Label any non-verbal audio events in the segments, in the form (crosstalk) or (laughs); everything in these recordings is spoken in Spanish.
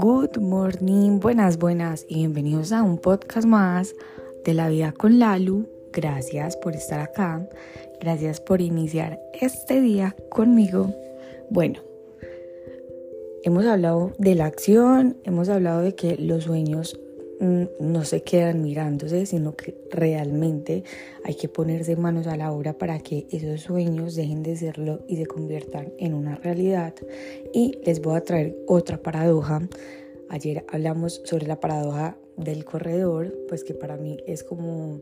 Good morning, buenas, buenas y bienvenidos a un podcast más de la vida con Lalu. Gracias por estar acá, gracias por iniciar este día conmigo. Bueno, hemos hablado de la acción, hemos hablado de que los sueños no se quedan mirándose, sino que realmente hay que ponerse manos a la obra para que esos sueños dejen de serlo y se conviertan en una realidad. Y les voy a traer otra paradoja Ayer hablamos sobre la paradoja del corredor, pues que para mí es como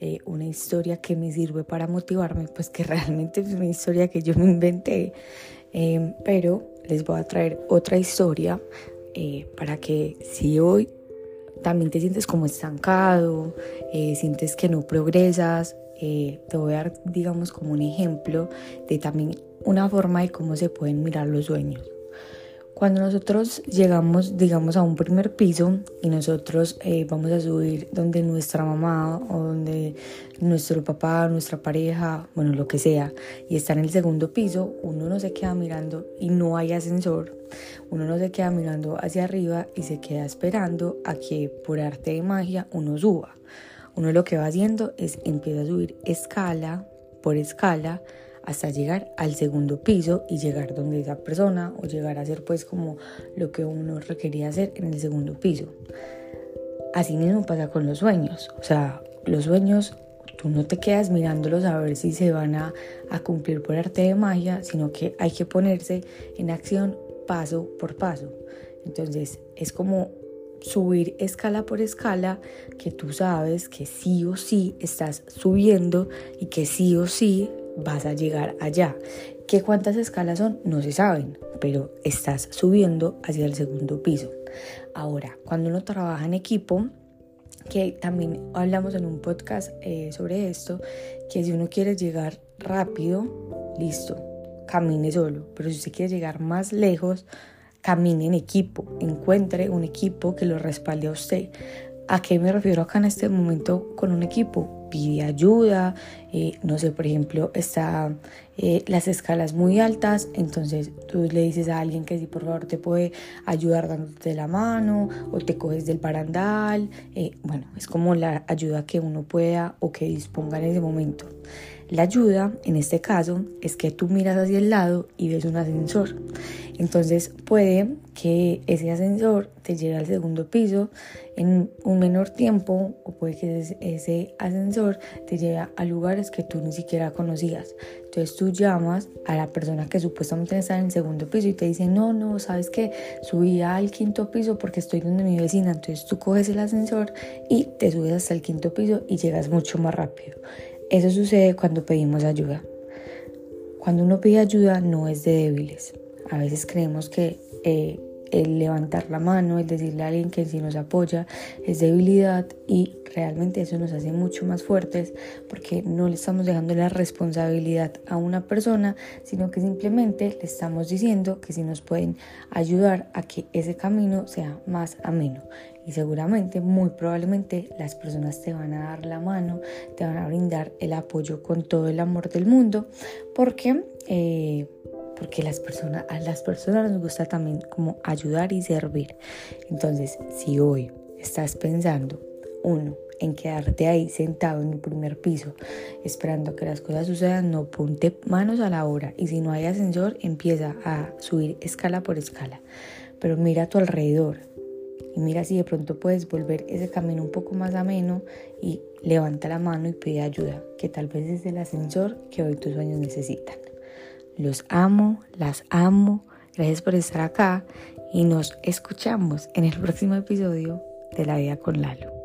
eh, una historia que me sirve para motivarme, pues que (laughs) realmente es una historia que yo me inventé, em, pero les voy a traer otra historia eh, para que si hoy también te sientes como estancado, eh, sientes que no progresas, te voy a dar, digamos, como un ejemplo de también una forma de cómo se pueden mirar los sueños. Cuando nosotros llegamos, digamos, a un primer piso y nosotros eh, vamos a subir donde nuestra mamá o donde nuestro papá, nuestra pareja, bueno, lo que sea, y está en el segundo piso, uno no se queda mirando y no hay ascensor. Uno no se queda mirando hacia arriba y se queda esperando a que por arte de magia uno suba. Uno lo que va haciendo es empieza a subir escala por escala hasta llegar al segundo piso y llegar donde esa persona o llegar a hacer pues como lo que uno requería hacer en el segundo piso. Así mismo pasa con los sueños, o sea, los sueños tú no te quedas mirándolos a ver si se van a, cumplir por arte de magia, sino que hay que ponerse en acción paso por paso. Entonces es como subir escala por escala que tú sabes que sí o sí estás subiendo y que sí o sí vas a llegar allá. ¿Qué cuántas escalas son? No se saben, pero estás subiendo hacia el segundo piso. Ahora, cuando uno trabaja en equipo, que también hablamos en un podcast eh, sobre esto, que si uno quiere llegar rápido, listo, camine solo, pero si usted quiere llegar más lejos, camine en equipo, encuentre un equipo que lo respalde a usted. ¿A qué me refiero acá en este momento con un equipo? Pide ayuda, eh, no sé, por ejemplo, está eh, las escalas muy altas, entonces tú le dices a alguien que si por favor te puede ayudar dándote la mano o te coges del barandal, eh, bueno, es como la ayuda que uno pueda o que disponga en ese momento. La ayuda, en este caso, es que tú miras hacia el lado y ves un ascensor. Entonces puede que ese ascensor te llegue al segundo piso en un menor tiempo o puede que ese ascensor te lleve a lugares que tú ni siquiera conocías. Entonces tú llamas a la persona que supuestamente está en el segundo piso y te dice, no, no, sabes que subí al quinto piso porque estoy donde mi vecina. Entonces tú coges el ascensor y te subes hasta el quinto piso y llegas mucho más rápido. Eso sucede cuando pedimos ayuda. Cuando uno pide ayuda no es de débiles. A veces creemos que eh, el levantar la mano, el decirle a alguien que si nos apoya es debilidad y realmente eso nos hace mucho más fuertes porque no le estamos dejando la responsabilidad a una persona, sino que simplemente le estamos diciendo que si nos pueden ayudar a que ese camino sea más ameno. Y seguramente, muy probablemente, las personas te van a dar la mano, te van a brindar el apoyo con todo el amor del mundo, porque... Eh, porque las personas, a las personas nos gusta también como ayudar y servir. Entonces, si hoy estás pensando, uno, en quedarte ahí sentado en el primer piso esperando que las cosas sucedan, no ponte manos a la obra y si no hay ascensor empieza a subir escala por escala. Pero mira a tu alrededor y mira si de pronto puedes volver ese camino un poco más ameno y levanta la mano y pide ayuda, que tal vez es el ascensor que hoy tus sueños necesitan. Los amo, las amo. Gracias por estar acá y nos escuchamos en el próximo episodio de La Vida con Lalo.